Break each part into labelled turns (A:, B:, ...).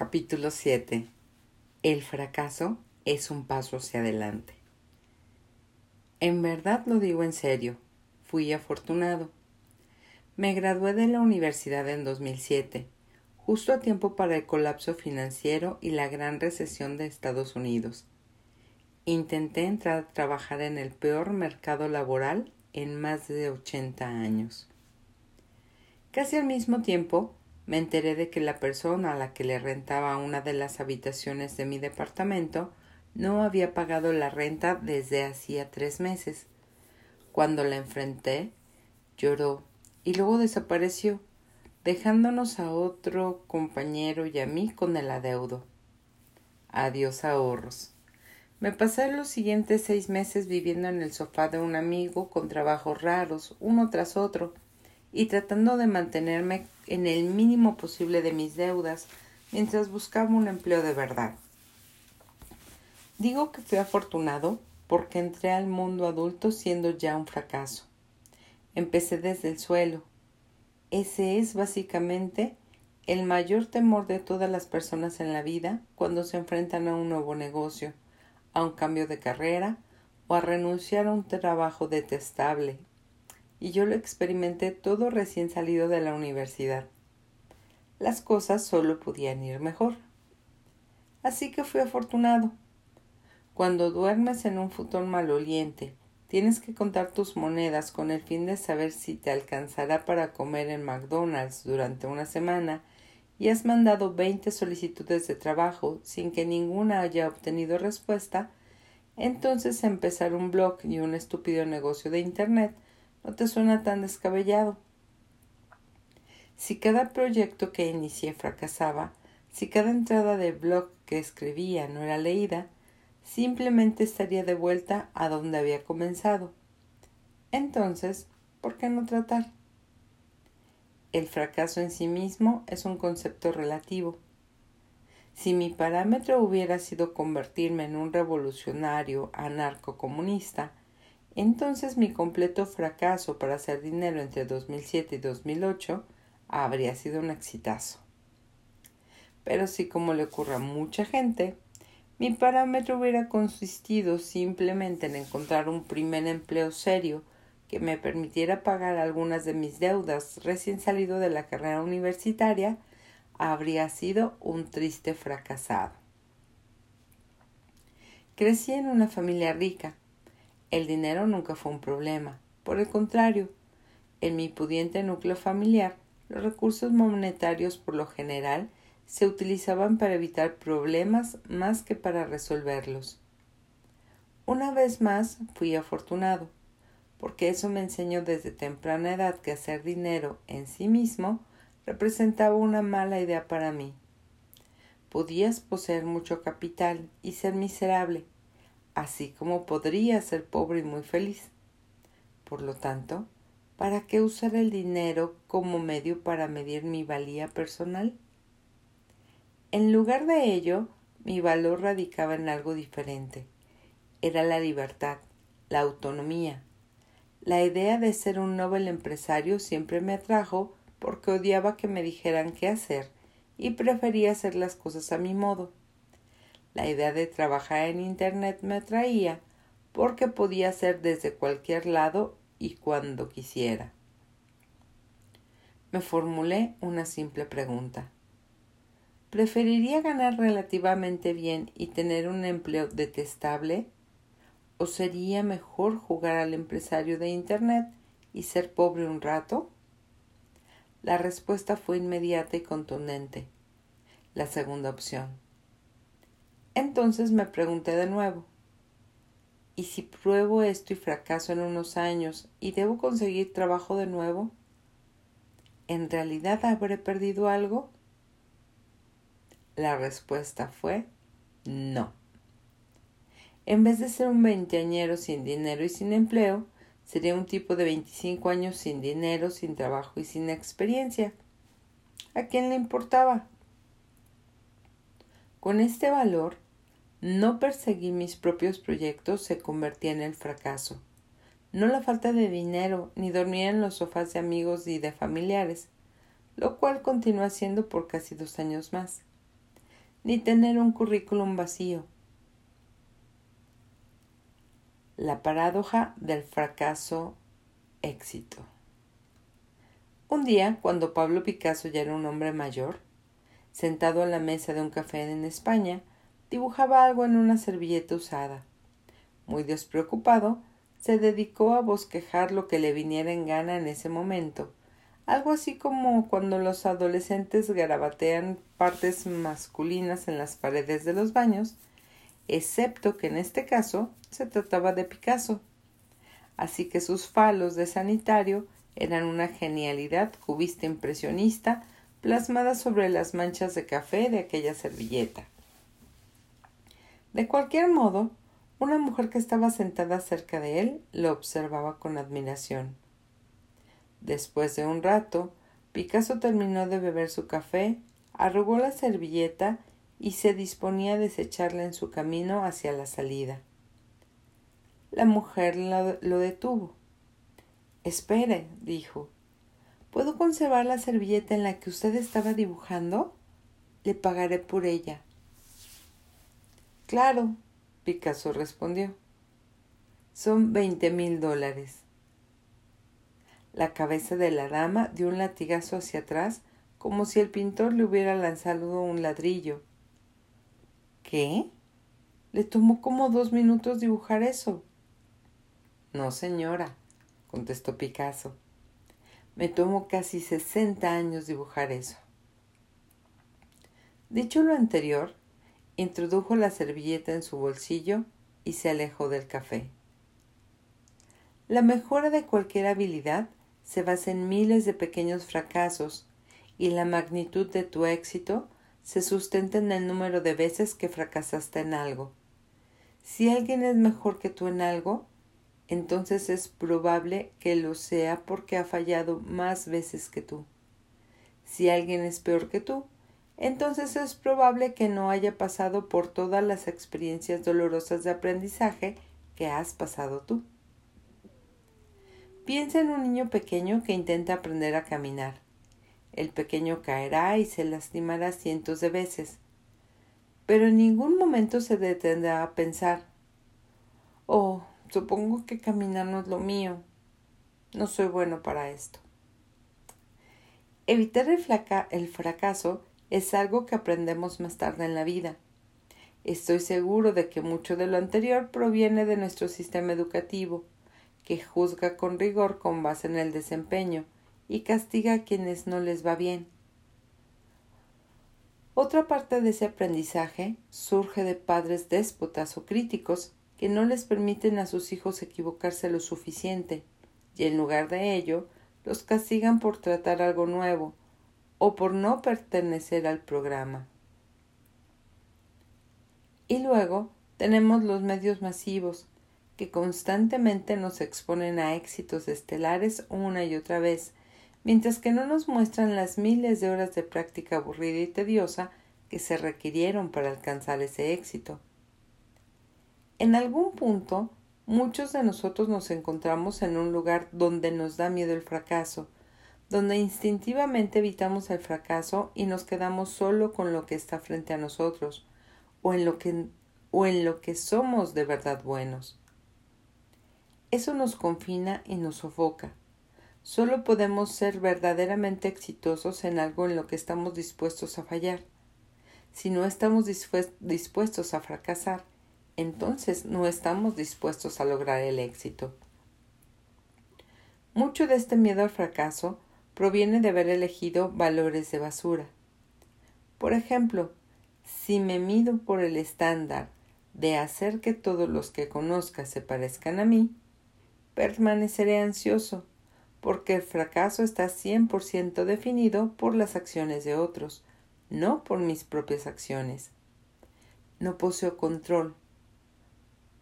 A: Capítulo 7. El fracaso es un paso hacia adelante. En verdad lo digo en serio. Fui afortunado. Me gradué de la universidad en 2007, justo a tiempo para el colapso financiero y la gran recesión de Estados Unidos. Intenté entrar a trabajar en el peor mercado laboral en más de 80 años. Casi al mismo tiempo, me enteré de que la persona a la que le rentaba una de las habitaciones de mi departamento no había pagado la renta desde hacía tres meses. Cuando la enfrenté, lloró y luego desapareció, dejándonos a otro compañero y a mí con el adeudo. Adiós ahorros. Me pasé los siguientes seis meses viviendo en el sofá de un amigo con trabajos raros, uno tras otro, y tratando de mantenerme en el mínimo posible de mis deudas mientras buscaba un empleo de verdad. Digo que fui afortunado porque entré al mundo adulto siendo ya un fracaso. Empecé desde el suelo. Ese es básicamente el mayor temor de todas las personas en la vida cuando se enfrentan a un nuevo negocio, a un cambio de carrera o a renunciar a un trabajo detestable y yo lo experimenté todo recién salido de la universidad. Las cosas solo podían ir mejor. Así que fui afortunado. Cuando duermes en un futón maloliente, tienes que contar tus monedas con el fin de saber si te alcanzará para comer en McDonald's durante una semana y has mandado veinte solicitudes de trabajo sin que ninguna haya obtenido respuesta, entonces empezar un blog y un estúpido negocio de Internet no te suena tan descabellado. Si cada proyecto que inicié fracasaba, si cada entrada de blog que escribía no era leída, simplemente estaría de vuelta a donde había comenzado. Entonces, ¿por qué no tratar? El fracaso en sí mismo es un concepto relativo. Si mi parámetro hubiera sido convertirme en un revolucionario anarco-comunista, entonces mi completo fracaso para hacer dinero entre 2007 y 2008 habría sido un exitazo. Pero si como le ocurre a mucha gente, mi parámetro hubiera consistido simplemente en encontrar un primer empleo serio que me permitiera pagar algunas de mis deudas recién salido de la carrera universitaria, habría sido un triste fracasado. Crecí en una familia rica, el dinero nunca fue un problema. Por el contrario, en mi pudiente núcleo familiar, los recursos monetarios por lo general se utilizaban para evitar problemas más que para resolverlos. Una vez más fui afortunado, porque eso me enseñó desde temprana edad que hacer dinero en sí mismo representaba una mala idea para mí. Podías poseer mucho capital y ser miserable, así como podría ser pobre y muy feliz. Por lo tanto, ¿para qué usar el dinero como medio para medir mi valía personal? En lugar de ello, mi valor radicaba en algo diferente. Era la libertad, la autonomía. La idea de ser un noble empresario siempre me atrajo porque odiaba que me dijeran qué hacer y prefería hacer las cosas a mi modo. La idea de trabajar en Internet me atraía porque podía ser desde cualquier lado y cuando quisiera. Me formulé una simple pregunta. ¿Preferiría ganar relativamente bien y tener un empleo detestable? ¿O sería mejor jugar al empresario de Internet y ser pobre un rato? La respuesta fue inmediata y contundente. La segunda opción. Entonces me pregunté de nuevo ¿Y si pruebo esto y fracaso en unos años y debo conseguir trabajo de nuevo? ¿En realidad habré perdido algo? La respuesta fue no. En vez de ser un veinteañero sin dinero y sin empleo, sería un tipo de veinticinco años sin dinero, sin trabajo y sin experiencia. ¿A quién le importaba? Con este valor, no perseguir mis propios proyectos se convertía en el fracaso. No la falta de dinero, ni dormir en los sofás de amigos y de familiares, lo cual continúa siendo por casi dos años más. ni tener un currículum vacío. La paradoja del fracaso éxito. Un día, cuando Pablo Picasso ya era un hombre mayor, sentado a la mesa de un café en España, dibujaba algo en una servilleta usada. Muy despreocupado, se dedicó a bosquejar lo que le viniera en gana en ese momento, algo así como cuando los adolescentes garabatean partes masculinas en las paredes de los baños, excepto que en este caso se trataba de Picasso. Así que sus falos de sanitario eran una genialidad cubista impresionista plasmada sobre las manchas de café de aquella servilleta. De cualquier modo, una mujer que estaba sentada cerca de él lo observaba con admiración. Después de un rato, Picasso terminó de beber su café, arrugó la servilleta y se disponía a desecharla en su camino hacia la salida. La mujer lo detuvo. Espere, dijo. ¿Puedo conservar la servilleta en la que usted estaba dibujando? Le pagaré por ella. Claro, Picasso respondió. Son veinte mil dólares. La cabeza de la dama dio un latigazo hacia atrás como si el pintor le hubiera lanzado un ladrillo. ¿Qué? Le tomó como dos minutos dibujar eso. No, señora, contestó Picasso. Me tomó casi sesenta años dibujar eso. Dicho lo anterior, introdujo la servilleta en su bolsillo y se alejó del café. La mejora de cualquier habilidad se basa en miles de pequeños fracasos y la magnitud de tu éxito se sustenta en el número de veces que fracasaste en algo. Si alguien es mejor que tú en algo, entonces es probable que lo sea porque ha fallado más veces que tú. Si alguien es peor que tú, entonces es probable que no haya pasado por todas las experiencias dolorosas de aprendizaje que has pasado tú. Piensa en un niño pequeño que intenta aprender a caminar. El pequeño caerá y se lastimará cientos de veces, pero en ningún momento se detendrá a pensar Oh, supongo que caminar no es lo mío. No soy bueno para esto. Evitar el, el fracaso es algo que aprendemos más tarde en la vida. Estoy seguro de que mucho de lo anterior proviene de nuestro sistema educativo, que juzga con rigor con base en el desempeño y castiga a quienes no les va bien. Otra parte de ese aprendizaje surge de padres déspotas o críticos que no les permiten a sus hijos equivocarse lo suficiente y en lugar de ello los castigan por tratar algo nuevo, o por no pertenecer al programa. Y luego tenemos los medios masivos, que constantemente nos exponen a éxitos estelares una y otra vez, mientras que no nos muestran las miles de horas de práctica aburrida y tediosa que se requirieron para alcanzar ese éxito. En algún punto, muchos de nosotros nos encontramos en un lugar donde nos da miedo el fracaso, donde instintivamente evitamos el fracaso y nos quedamos solo con lo que está frente a nosotros o en lo que, o en lo que somos de verdad buenos. Eso nos confina y nos sofoca. Solo podemos ser verdaderamente exitosos en algo en lo que estamos dispuestos a fallar. Si no estamos dispuestos a fracasar, entonces no estamos dispuestos a lograr el éxito. Mucho de este miedo al fracaso proviene de haber elegido valores de basura. Por ejemplo, si me mido por el estándar de hacer que todos los que conozca se parezcan a mí, permaneceré ansioso, porque el fracaso está 100% definido por las acciones de otros, no por mis propias acciones. No poseo control,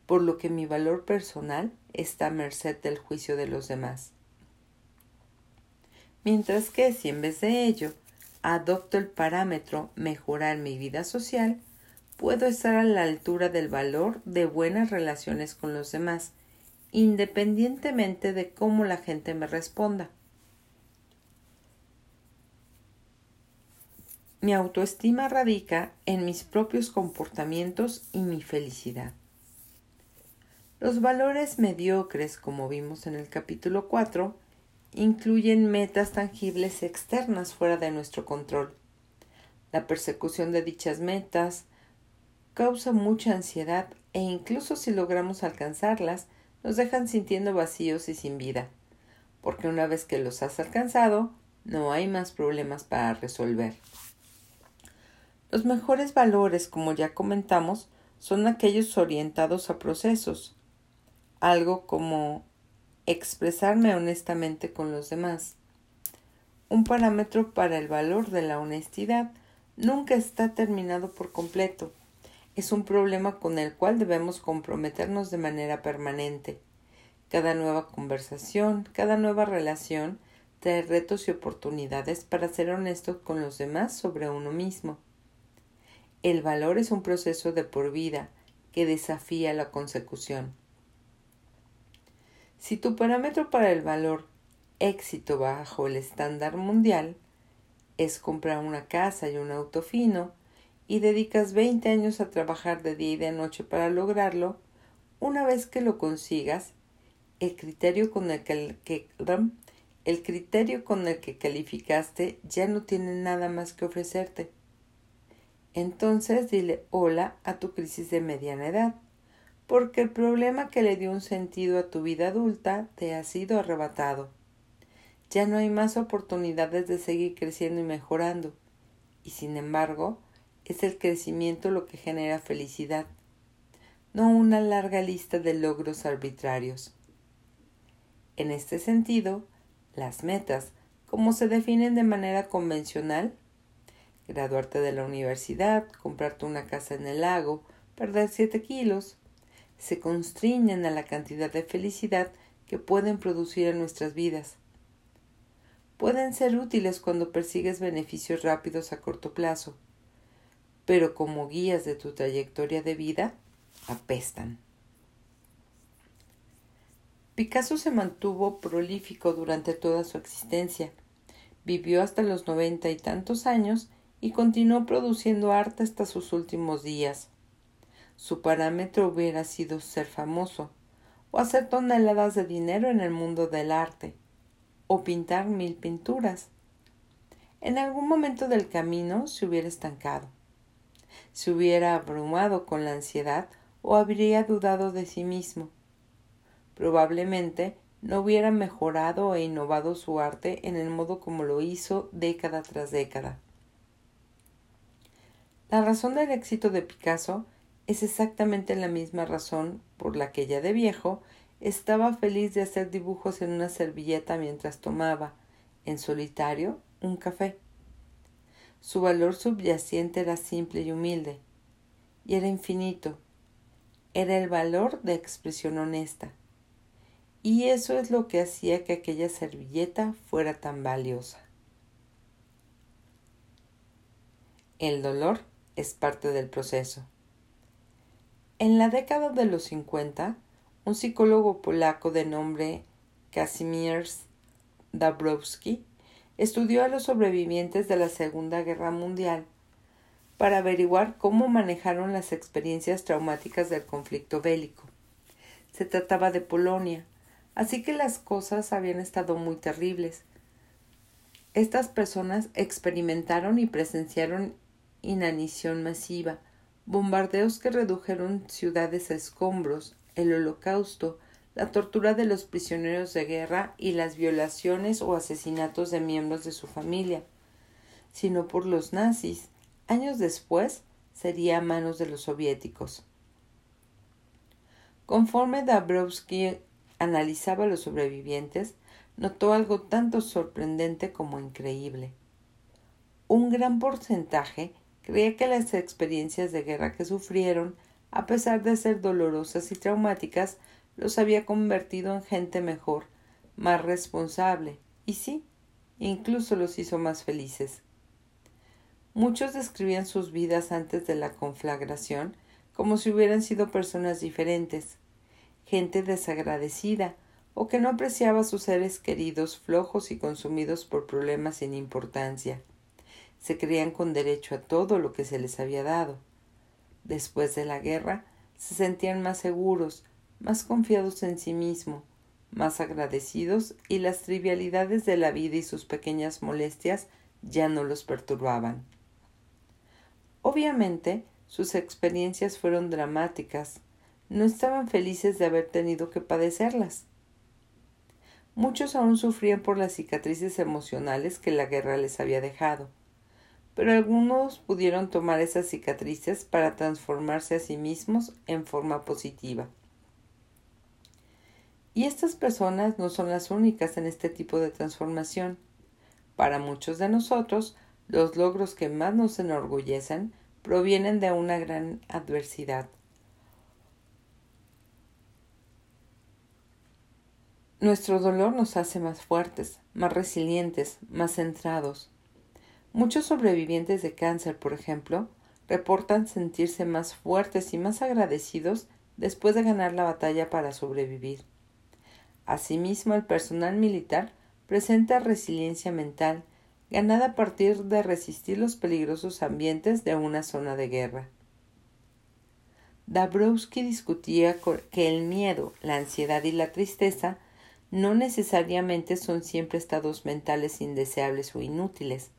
A: por lo que mi valor personal está a merced del juicio de los demás mientras que si en vez de ello adopto el parámetro mejorar mi vida social, puedo estar a la altura del valor de buenas relaciones con los demás, independientemente de cómo la gente me responda. Mi autoestima radica en mis propios comportamientos y mi felicidad. Los valores mediocres, como vimos en el capítulo 4, incluyen metas tangibles externas fuera de nuestro control. La persecución de dichas metas causa mucha ansiedad e incluso si logramos alcanzarlas, nos dejan sintiendo vacíos y sin vida, porque una vez que los has alcanzado, no hay más problemas para resolver. Los mejores valores, como ya comentamos, son aquellos orientados a procesos, algo como expresarme honestamente con los demás. Un parámetro para el valor de la honestidad nunca está terminado por completo. Es un problema con el cual debemos comprometernos de manera permanente. Cada nueva conversación, cada nueva relación trae retos y oportunidades para ser honesto con los demás sobre uno mismo. El valor es un proceso de por vida que desafía la consecución. Si tu parámetro para el valor éxito bajo el estándar mundial es comprar una casa y un auto fino y dedicas 20 años a trabajar de día y de noche para lograrlo, una vez que lo consigas, el criterio con el que, el criterio con el que calificaste ya no tiene nada más que ofrecerte. Entonces dile hola a tu crisis de mediana edad porque el problema que le dio un sentido a tu vida adulta te ha sido arrebatado. Ya no hay más oportunidades de seguir creciendo y mejorando, y sin embargo, es el crecimiento lo que genera felicidad, no una larga lista de logros arbitrarios. En este sentido, las metas, como se definen de manera convencional, graduarte de la universidad, comprarte una casa en el lago, perder siete kilos, se constriñen a la cantidad de felicidad que pueden producir en nuestras vidas. Pueden ser útiles cuando persigues beneficios rápidos a corto plazo, pero como guías de tu trayectoria de vida, apestan. Picasso se mantuvo prolífico durante toda su existencia. Vivió hasta los noventa y tantos años y continuó produciendo arte hasta sus últimos días. Su parámetro hubiera sido ser famoso, o hacer toneladas de dinero en el mundo del arte, o pintar mil pinturas. En algún momento del camino se hubiera estancado, se hubiera abrumado con la ansiedad o habría dudado de sí mismo. Probablemente no hubiera mejorado e innovado su arte en el modo como lo hizo década tras década. La razón del éxito de Picasso es exactamente la misma razón por la que ya de viejo estaba feliz de hacer dibujos en una servilleta mientras tomaba, en solitario, un café. Su valor subyacente era simple y humilde, y era infinito. Era el valor de expresión honesta. Y eso es lo que hacía que aquella servilleta fuera tan valiosa. El dolor es parte del proceso. En la década de los 50, un psicólogo polaco de nombre Kazimierz Dabrowski estudió a los sobrevivientes de la Segunda Guerra Mundial para averiguar cómo manejaron las experiencias traumáticas del conflicto bélico. Se trataba de Polonia, así que las cosas habían estado muy terribles. Estas personas experimentaron y presenciaron inanición masiva, bombardeos que redujeron ciudades a escombros, el holocausto, la tortura de los prisioneros de guerra y las violaciones o asesinatos de miembros de su familia, sino por los nazis. Años después sería a manos de los soviéticos. Conforme Dabrowski analizaba a los sobrevivientes, notó algo tanto sorprendente como increíble. Un gran porcentaje creía que las experiencias de guerra que sufrieron, a pesar de ser dolorosas y traumáticas, los había convertido en gente mejor, más responsable, y sí, incluso los hizo más felices. Muchos describían sus vidas antes de la conflagración como si hubieran sido personas diferentes, gente desagradecida o que no apreciaba a sus seres queridos flojos y consumidos por problemas sin importancia se creían con derecho a todo lo que se les había dado. Después de la guerra, se sentían más seguros, más confiados en sí mismos, más agradecidos y las trivialidades de la vida y sus pequeñas molestias ya no los perturbaban. Obviamente, sus experiencias fueron dramáticas. No estaban felices de haber tenido que padecerlas. Muchos aún sufrían por las cicatrices emocionales que la guerra les había dejado, pero algunos pudieron tomar esas cicatrices para transformarse a sí mismos en forma positiva. Y estas personas no son las únicas en este tipo de transformación. Para muchos de nosotros, los logros que más nos enorgullecen provienen de una gran adversidad. Nuestro dolor nos hace más fuertes, más resilientes, más centrados. Muchos sobrevivientes de cáncer, por ejemplo, reportan sentirse más fuertes y más agradecidos después de ganar la batalla para sobrevivir. Asimismo, el personal militar presenta resiliencia mental ganada a partir de resistir los peligrosos ambientes de una zona de guerra. Dabrowski discutía que el miedo, la ansiedad y la tristeza no necesariamente son siempre estados mentales indeseables o inútiles.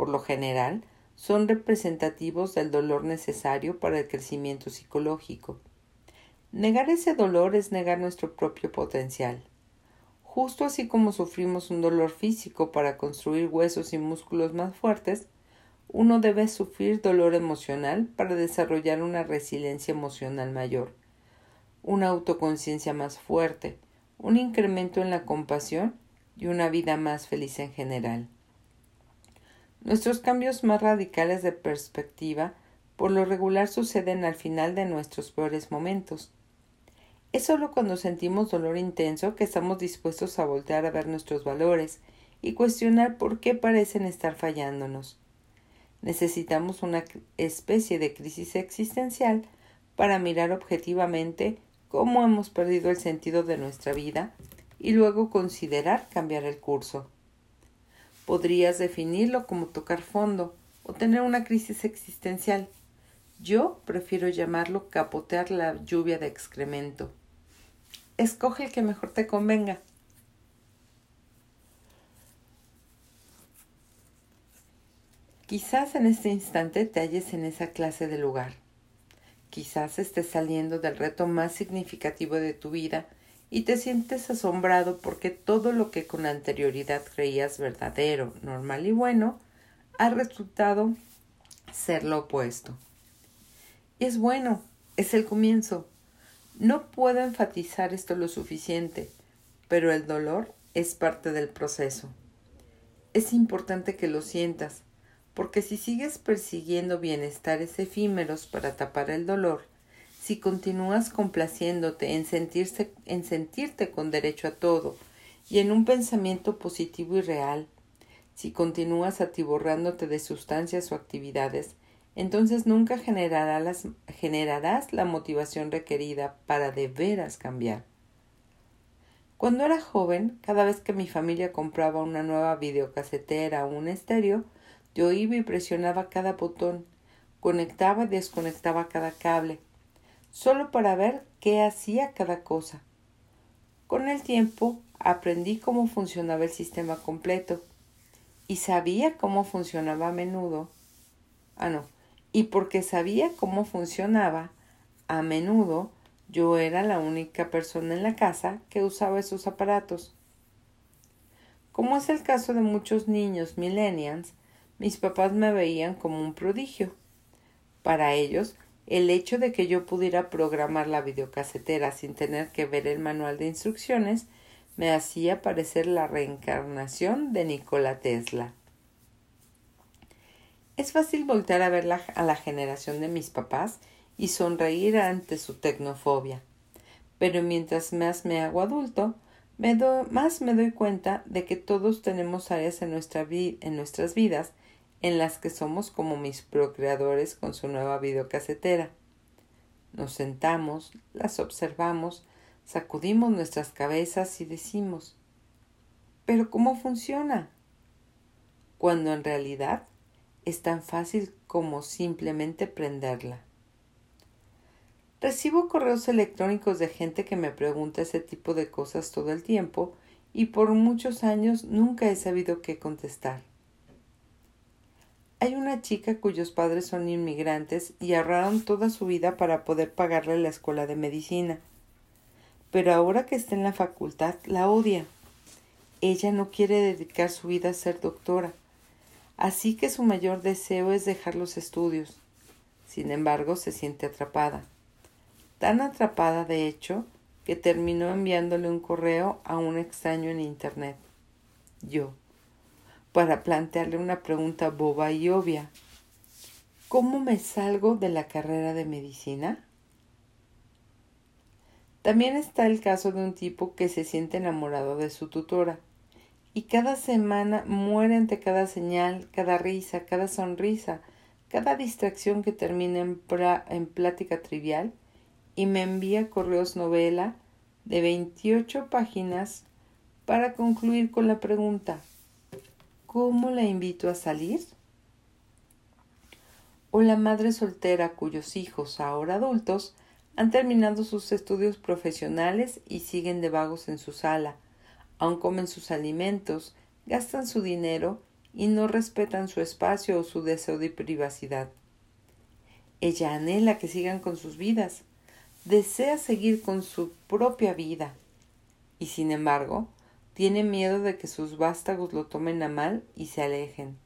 A: Por lo general, son representativos del dolor necesario para el crecimiento psicológico. Negar ese dolor es negar nuestro propio potencial. Justo así como sufrimos un dolor físico para construir huesos y músculos más fuertes, uno debe sufrir dolor emocional para desarrollar una resiliencia emocional mayor, una autoconciencia más fuerte, un incremento en la compasión y una vida más feliz en general. Nuestros cambios más radicales de perspectiva por lo regular suceden al final de nuestros peores momentos. Es solo cuando sentimos dolor intenso que estamos dispuestos a voltear a ver nuestros valores y cuestionar por qué parecen estar fallándonos. Necesitamos una especie de crisis existencial para mirar objetivamente cómo hemos perdido el sentido de nuestra vida y luego considerar cambiar el curso. Podrías definirlo como tocar fondo o tener una crisis existencial. Yo prefiero llamarlo capotear la lluvia de excremento. Escoge el que mejor te convenga. Quizás en este instante te halles en esa clase de lugar. Quizás estés saliendo del reto más significativo de tu vida y te sientes asombrado porque todo lo que con anterioridad creías verdadero, normal y bueno, ha resultado ser lo opuesto. Y es bueno, es el comienzo. No puedo enfatizar esto lo suficiente, pero el dolor es parte del proceso. Es importante que lo sientas, porque si sigues persiguiendo bienestares efímeros para tapar el dolor, si continúas complaciéndote en, sentirse, en sentirte con derecho a todo y en un pensamiento positivo y real, si continúas atiborrándote de sustancias o actividades entonces nunca generarás la motivación requerida para de veras cambiar. Cuando era joven, cada vez que mi familia compraba una nueva videocasetera o un estéreo, yo iba y presionaba cada botón, conectaba y desconectaba cada cable, solo para ver qué hacía cada cosa. Con el tiempo aprendí cómo funcionaba el sistema completo y sabía cómo funcionaba a menudo. Ah, no, y porque sabía cómo funcionaba, a menudo yo era la única persona en la casa que usaba esos aparatos. Como es el caso de muchos niños millennials, mis papás me veían como un prodigio. Para ellos, el hecho de que yo pudiera programar la videocasetera sin tener que ver el manual de instrucciones me hacía parecer la reencarnación de Nikola Tesla. Es fácil voltear a ver a la generación de mis papás y sonreír ante su tecnofobia. Pero mientras más me hago adulto, más me doy cuenta de que todos tenemos áreas en nuestras vidas en las que somos como mis procreadores con su nueva videocasetera. Nos sentamos, las observamos, sacudimos nuestras cabezas y decimos ¿Pero cómo funciona? Cuando en realidad Es tan fácil como simplemente prenderla. Recibo correos electrónicos de gente que me pregunta ese tipo de cosas todo el tiempo y por muchos años nunca he sabido qué contestar. Hay una chica cuyos padres son inmigrantes y ahorraron toda su vida para poder pagarle la escuela de medicina. Pero ahora que está en la facultad, la odia. Ella no quiere dedicar su vida a ser doctora, así que su mayor deseo es dejar los estudios. Sin embargo, se siente atrapada tan atrapada de hecho que terminó enviándole un correo a un extraño en Internet. Yo, para plantearle una pregunta boba y obvia. ¿Cómo me salgo de la carrera de medicina? También está el caso de un tipo que se siente enamorado de su tutora y cada semana muere ante cada señal, cada risa, cada sonrisa, cada distracción que termina en, en plática trivial y me envía correos novela de 28 páginas para concluir con la pregunta ¿Cómo la invito a salir? O la madre soltera cuyos hijos, ahora adultos, han terminado sus estudios profesionales y siguen de vagos en su sala, aún comen sus alimentos, gastan su dinero y no respetan su espacio o su deseo de privacidad. Ella anhela que sigan con sus vidas, desea seguir con su propia vida y sin embargo tiene miedo de que sus vástagos lo tomen a mal y se alejen.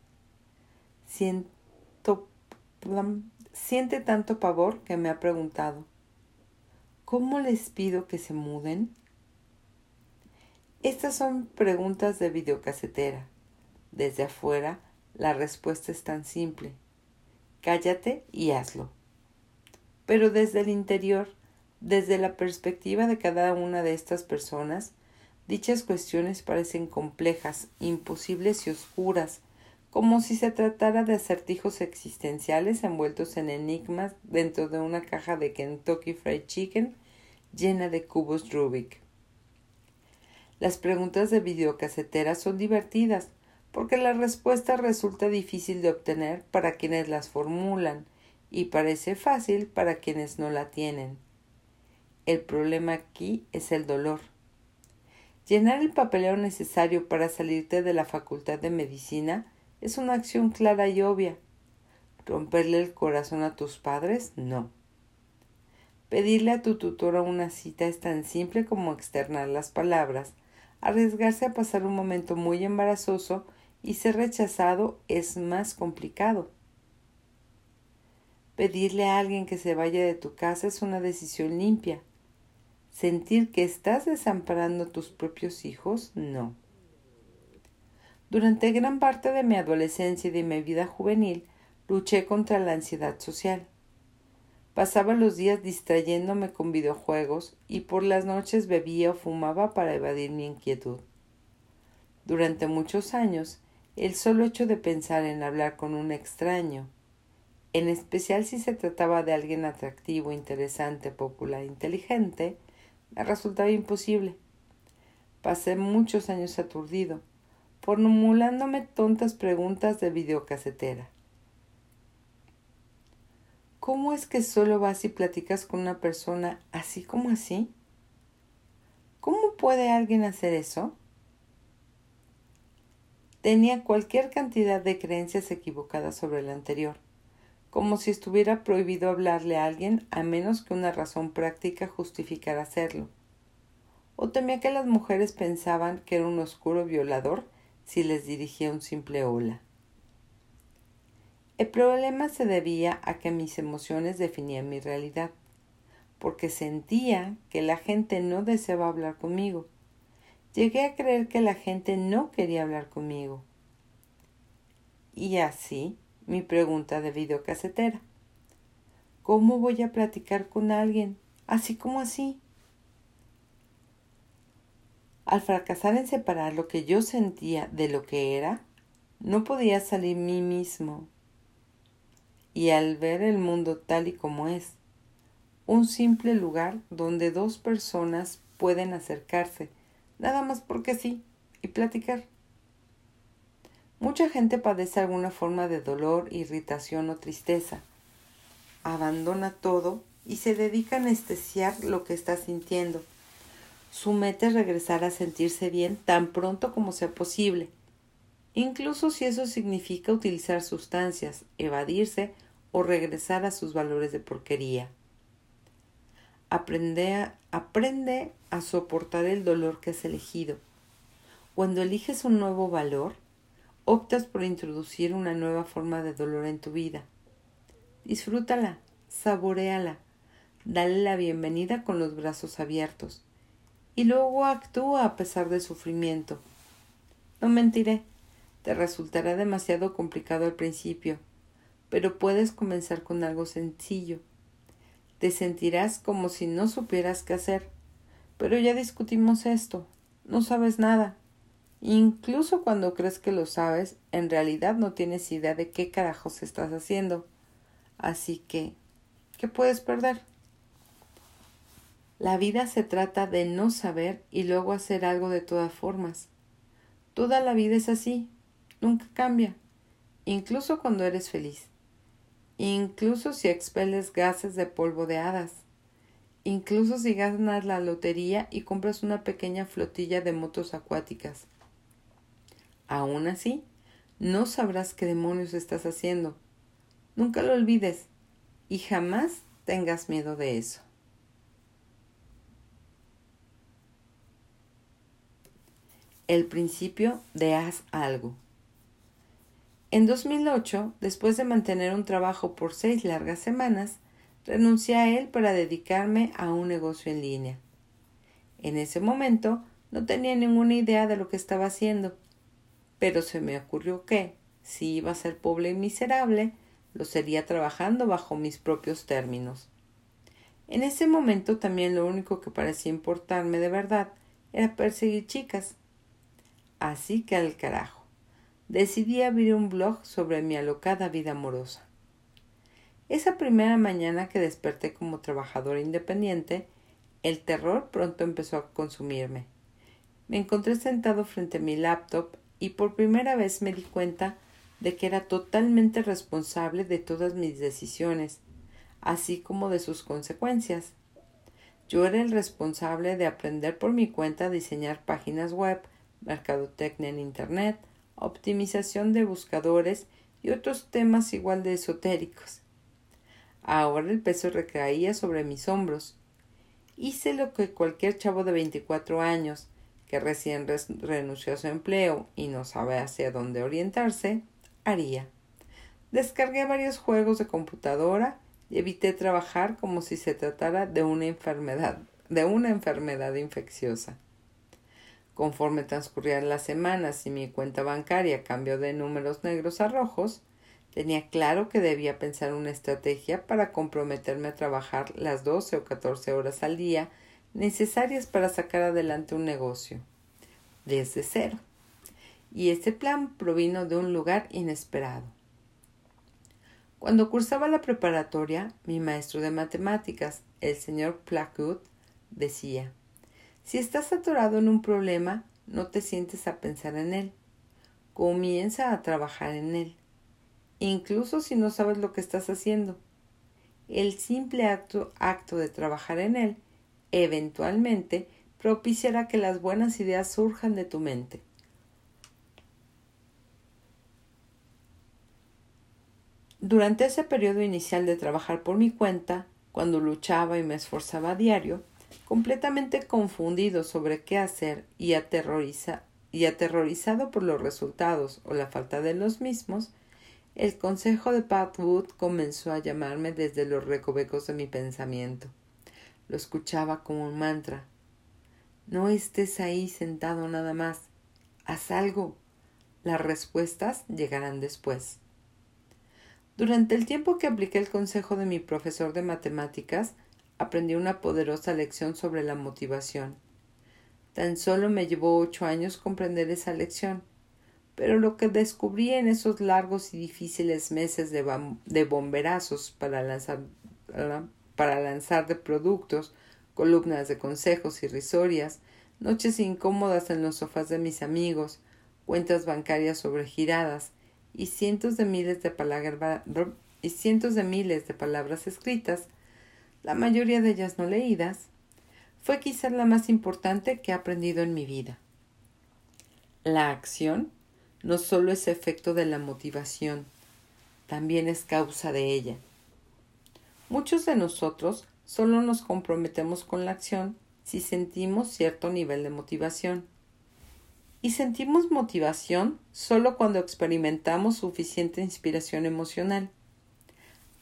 A: Siente tanto pavor que me ha preguntado ¿Cómo les pido que se muden? Estas son preguntas de videocasetera. Desde afuera, la respuesta es tan simple. Cállate y hazlo. Pero desde el interior, desde la perspectiva de cada una de estas personas, dichas cuestiones parecen complejas, imposibles y oscuras, como si se tratara de acertijos existenciales envueltos en enigmas dentro de una caja de Kentucky Fried Chicken llena de cubos Rubik. Las preguntas de videocasetera son divertidas, porque la respuesta resulta difícil de obtener para quienes las formulan y parece fácil para quienes no la tienen. El problema aquí es el dolor. Llenar el papeleo necesario para salirte de la facultad de medicina es una acción clara y obvia. ¿Romperle el corazón a tus padres? No. Pedirle a tu tutora una cita es tan simple como externar las palabras. Arriesgarse a pasar un momento muy embarazoso y ser rechazado es más complicado. Pedirle a alguien que se vaya de tu casa es una decisión limpia. ¿Sentir que estás desamparando a tus propios hijos? No. Durante gran parte de mi adolescencia y de mi vida juvenil, luché contra la ansiedad social. Pasaba los días distrayéndome con videojuegos y por las noches bebía o fumaba para evadir mi inquietud. Durante muchos años, el solo hecho de pensar en hablar con un extraño, en especial si se trataba de alguien atractivo, interesante, popular, inteligente, me resultaba imposible. Pasé muchos años aturdido, formulándome tontas preguntas de videocasetera. ¿Cómo es que solo vas y platicas con una persona así como así? ¿Cómo puede alguien hacer eso? Tenía cualquier cantidad de creencias equivocadas sobre el anterior, como si estuviera prohibido hablarle a alguien a menos que una razón práctica justificara hacerlo. O temía que las mujeres pensaban que era un oscuro violador si les dirigía un simple hola. El problema se debía a que mis emociones definían mi realidad, porque sentía que la gente no deseaba hablar conmigo. Llegué a creer que la gente no quería hablar conmigo. Y así mi pregunta de videocasetera. ¿Cómo voy a platicar con alguien así como así? Al fracasar en separar lo que yo sentía de lo que era, no podía salir mí mismo. Y al ver el mundo tal y como es, un simple lugar donde dos personas pueden acercarse, nada más porque sí, y platicar. Mucha gente padece alguna forma de dolor, irritación o tristeza. Abandona todo y se dedica a anestesiar lo que está sintiendo. Su meta es regresar a sentirse bien tan pronto como sea posible, incluso si eso significa utilizar sustancias, evadirse o regresar a sus valores de porquería. Aprende a, aprende a soportar el dolor que has elegido. Cuando eliges un nuevo valor, optas por introducir una nueva forma de dolor en tu vida. Disfrútala, saboreala, dale la bienvenida con los brazos abiertos y luego actúa a pesar del sufrimiento. No mentiré, te resultará demasiado complicado al principio, pero puedes comenzar con algo sencillo. Te sentirás como si no supieras qué hacer. Pero ya discutimos esto. No sabes nada. Incluso cuando crees que lo sabes, en realidad no tienes idea de qué carajos estás haciendo. Así que, ¿qué puedes perder? La vida se trata de no saber y luego hacer algo de todas formas. Toda la vida es así, nunca cambia, incluso cuando eres feliz, incluso si expeles gases de polvo de hadas, incluso si ganas la lotería y compras una pequeña flotilla de motos acuáticas. Aún así, no sabrás qué demonios estás haciendo. Nunca lo olvides y jamás tengas miedo de eso. El principio de haz algo. En 2008, después de mantener un trabajo por seis largas semanas, renuncié a él para dedicarme a un negocio en línea. En ese momento no tenía ninguna idea de lo que estaba haciendo, pero se me ocurrió que, si iba a ser pobre y miserable, lo sería trabajando bajo mis propios términos. En ese momento también lo único que parecía importarme de verdad era perseguir chicas, Así que al carajo. Decidí abrir un blog sobre mi alocada vida amorosa. Esa primera mañana que desperté como trabajadora independiente, el terror pronto empezó a consumirme. Me encontré sentado frente a mi laptop y por primera vez me di cuenta de que era totalmente responsable de todas mis decisiones, así como de sus consecuencias. Yo era el responsable de aprender por mi cuenta a diseñar páginas web, mercadotecnia en Internet, optimización de buscadores y otros temas igual de esotéricos. Ahora el peso recaía sobre mis hombros. Hice lo que cualquier chavo de 24 años, que recién renunció a su empleo y no sabe hacia dónde orientarse, haría. Descargué varios juegos de computadora y evité trabajar como si se tratara de una enfermedad, de una enfermedad infecciosa. Conforme transcurrían las semanas y mi cuenta bancaria cambió de números negros a rojos, tenía claro que debía pensar una estrategia para comprometerme a trabajar las doce o catorce horas al día necesarias para sacar adelante un negocio desde cero. Y este plan provino de un lugar inesperado. Cuando cursaba la preparatoria, mi maestro de matemáticas, el señor Placut, decía si estás atorado en un problema, no te sientes a pensar en él. Comienza a trabajar en él, incluso si no sabes lo que estás haciendo. El simple acto, acto de trabajar en él eventualmente propiciará que las buenas ideas surjan de tu mente. Durante ese periodo inicial de trabajar por mi cuenta, cuando luchaba y me esforzaba a diario, completamente confundido sobre qué hacer y, y aterrorizado por los resultados o la falta de los mismos, el consejo de Pat Wood comenzó a llamarme desde los recovecos de mi pensamiento. Lo escuchaba como un mantra. No estés ahí sentado nada más. Haz algo. Las respuestas llegarán después. Durante el tiempo que apliqué el consejo de mi profesor de matemáticas, aprendí una poderosa lección sobre la motivación. Tan solo me llevó ocho años comprender esa lección, pero lo que descubrí en esos largos y difíciles meses de, de bomberazos para lanzar, para lanzar de productos, columnas de consejos irrisorias, noches incómodas en los sofás de mis amigos, cuentas bancarias sobregiradas y cientos de miles de, y cientos de miles de palabras escritas, la mayoría de ellas no leídas, fue quizás la más importante que he aprendido en mi vida. La acción no solo es efecto de la motivación, también es causa de ella. Muchos de nosotros solo nos comprometemos con la acción si sentimos cierto nivel de motivación. Y sentimos motivación solo cuando experimentamos suficiente inspiración emocional.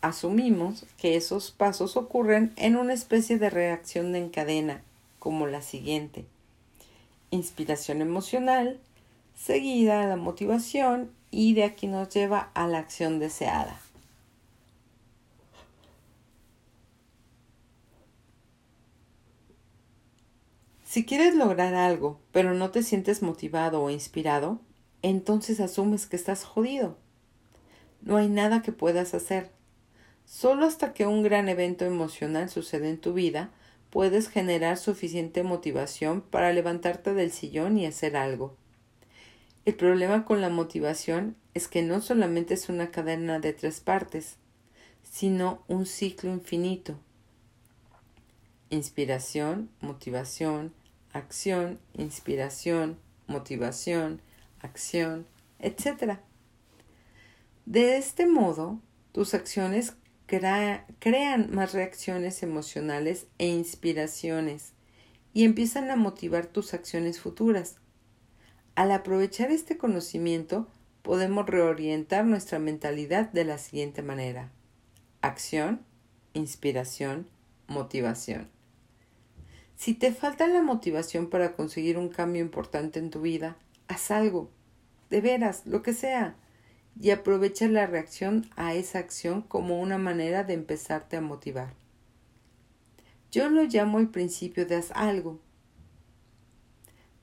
A: Asumimos que esos pasos ocurren en una especie de reacción en cadena, como la siguiente. Inspiración emocional, seguida a la motivación y de aquí nos lleva a la acción deseada. Si quieres lograr algo, pero no te sientes motivado o inspirado, entonces asumes que estás jodido. No hay nada que puedas hacer. Solo hasta que un gran evento emocional sucede en tu vida, puedes generar suficiente motivación para levantarte del sillón y hacer algo. El problema con la motivación es que no solamente es una cadena de tres partes, sino un ciclo infinito. Inspiración, motivación, acción, inspiración, motivación, acción, etc. De este modo, tus acciones crean más reacciones emocionales e inspiraciones y empiezan a motivar tus acciones futuras. Al aprovechar este conocimiento, podemos reorientar nuestra mentalidad de la siguiente manera. Acción, inspiración, motivación. Si te falta la motivación para conseguir un cambio importante en tu vida, haz algo, de veras, lo que sea, y aprovecha la reacción a esa acción como una manera de empezarte a motivar. Yo lo llamo el principio de haz algo.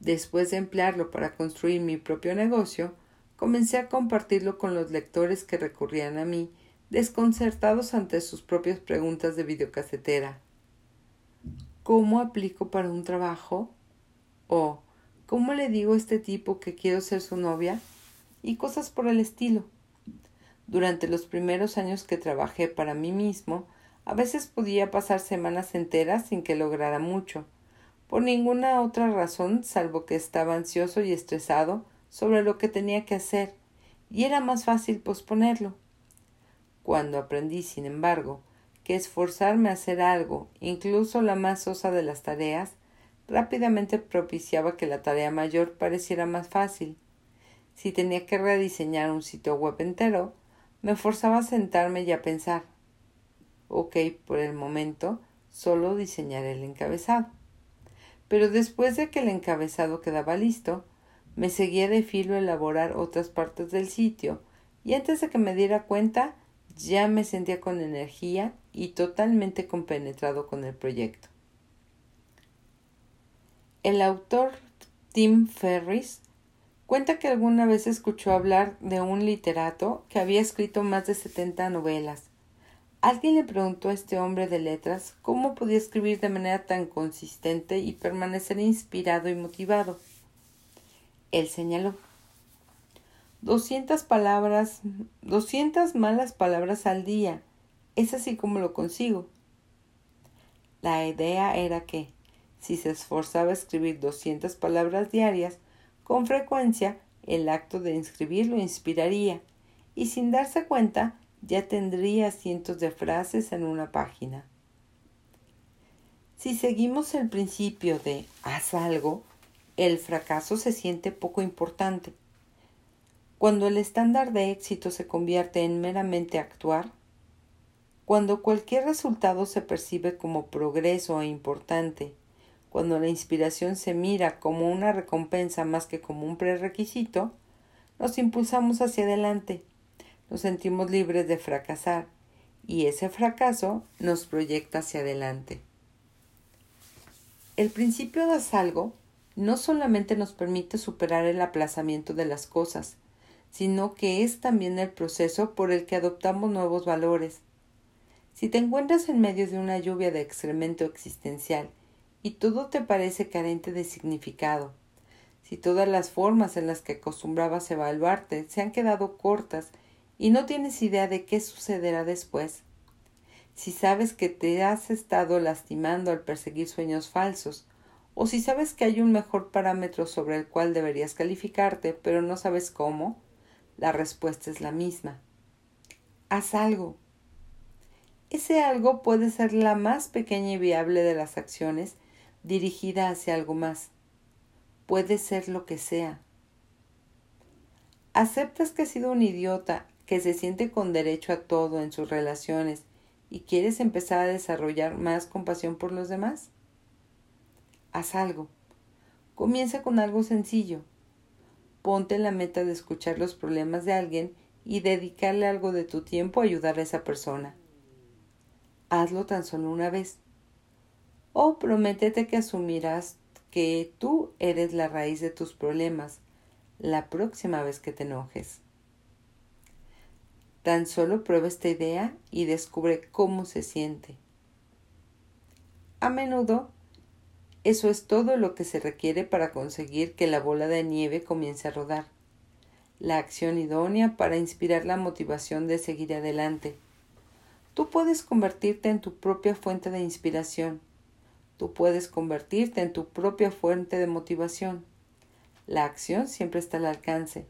A: Después de emplearlo para construir mi propio negocio, comencé a compartirlo con los lectores que recurrían a mí, desconcertados ante sus propias preguntas de videocasetera. ¿Cómo aplico para un trabajo? ¿O cómo le digo a este tipo que quiero ser su novia? Y cosas por el estilo. Durante los primeros años que trabajé para mí mismo, a veces podía pasar semanas enteras sin que lograra mucho, por ninguna otra razón salvo que estaba ansioso y estresado sobre lo que tenía que hacer, y era más fácil posponerlo. Cuando aprendí, sin embargo, que esforzarme a hacer algo, incluso la más sosa de las tareas, rápidamente propiciaba que la tarea mayor pareciera más fácil. Si tenía que rediseñar un sitio web entero, me forzaba a sentarme y a pensar. Ok, por el momento, solo diseñaré el encabezado. Pero después de que el encabezado quedaba listo, me seguía de filo elaborar otras partes del sitio, y antes de que me diera cuenta, ya me sentía con energía y totalmente compenetrado con el proyecto. El autor Tim Ferris cuenta que alguna vez escuchó hablar de un literato que había escrito más de setenta novelas. Alguien le preguntó a este hombre de letras cómo podía escribir de manera tan consistente y permanecer inspirado y motivado. Él señaló doscientas palabras, doscientas malas palabras al día. Es así como lo consigo. La idea era que, si se esforzaba a escribir doscientas palabras diarias, con frecuencia el acto de inscribir lo inspiraría, y sin darse cuenta ya tendría cientos de frases en una página. Si seguimos el principio de haz algo, el fracaso se siente poco importante cuando el estándar de éxito se convierte en meramente actuar, cuando cualquier resultado se percibe como progreso e importante, cuando la inspiración se mira como una recompensa más que como un prerequisito, nos impulsamos hacia adelante, nos sentimos libres de fracasar y ese fracaso nos proyecta hacia adelante. El principio de algo no solamente nos permite superar el aplazamiento de las cosas, sino que es también el proceso por el que adoptamos nuevos valores. Si te encuentras en medio de una lluvia de excremento existencial y todo te parece carente de significado, si todas las formas en las que acostumbrabas evaluarte se han quedado cortas y no tienes idea de qué sucederá después, si sabes que te has estado lastimando al perseguir sueños falsos, o si sabes que hay un mejor parámetro sobre el cual deberías calificarte, pero no sabes cómo, la respuesta es la misma. Haz algo. Ese algo puede ser la más pequeña y viable de las acciones dirigida hacia algo más. Puede ser lo que sea. ¿Aceptas que has sido un idiota que se siente con derecho a todo en sus relaciones y quieres empezar a desarrollar más compasión por los demás? Haz algo. Comienza con algo sencillo. Ponte la meta de escuchar los problemas de alguien y dedicarle algo de tu tiempo a ayudar a esa persona. Hazlo tan solo una vez. O prométete que asumirás que tú eres la raíz de tus problemas la próxima vez que te enojes. Tan solo prueba esta idea y descubre cómo se siente. A menudo, eso es todo lo que se requiere para conseguir que la bola de nieve comience a rodar. La acción idónea para inspirar la motivación de seguir adelante. Tú puedes convertirte en tu propia fuente de inspiración. Tú puedes convertirte en tu propia fuente de motivación. La acción siempre está al alcance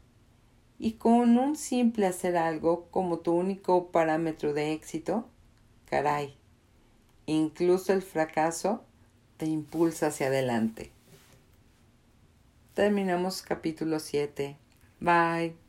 A: y con un simple hacer algo como tu único parámetro de éxito, caray, incluso el fracaso te impulsa hacia adelante. Terminamos capítulo 7. Bye.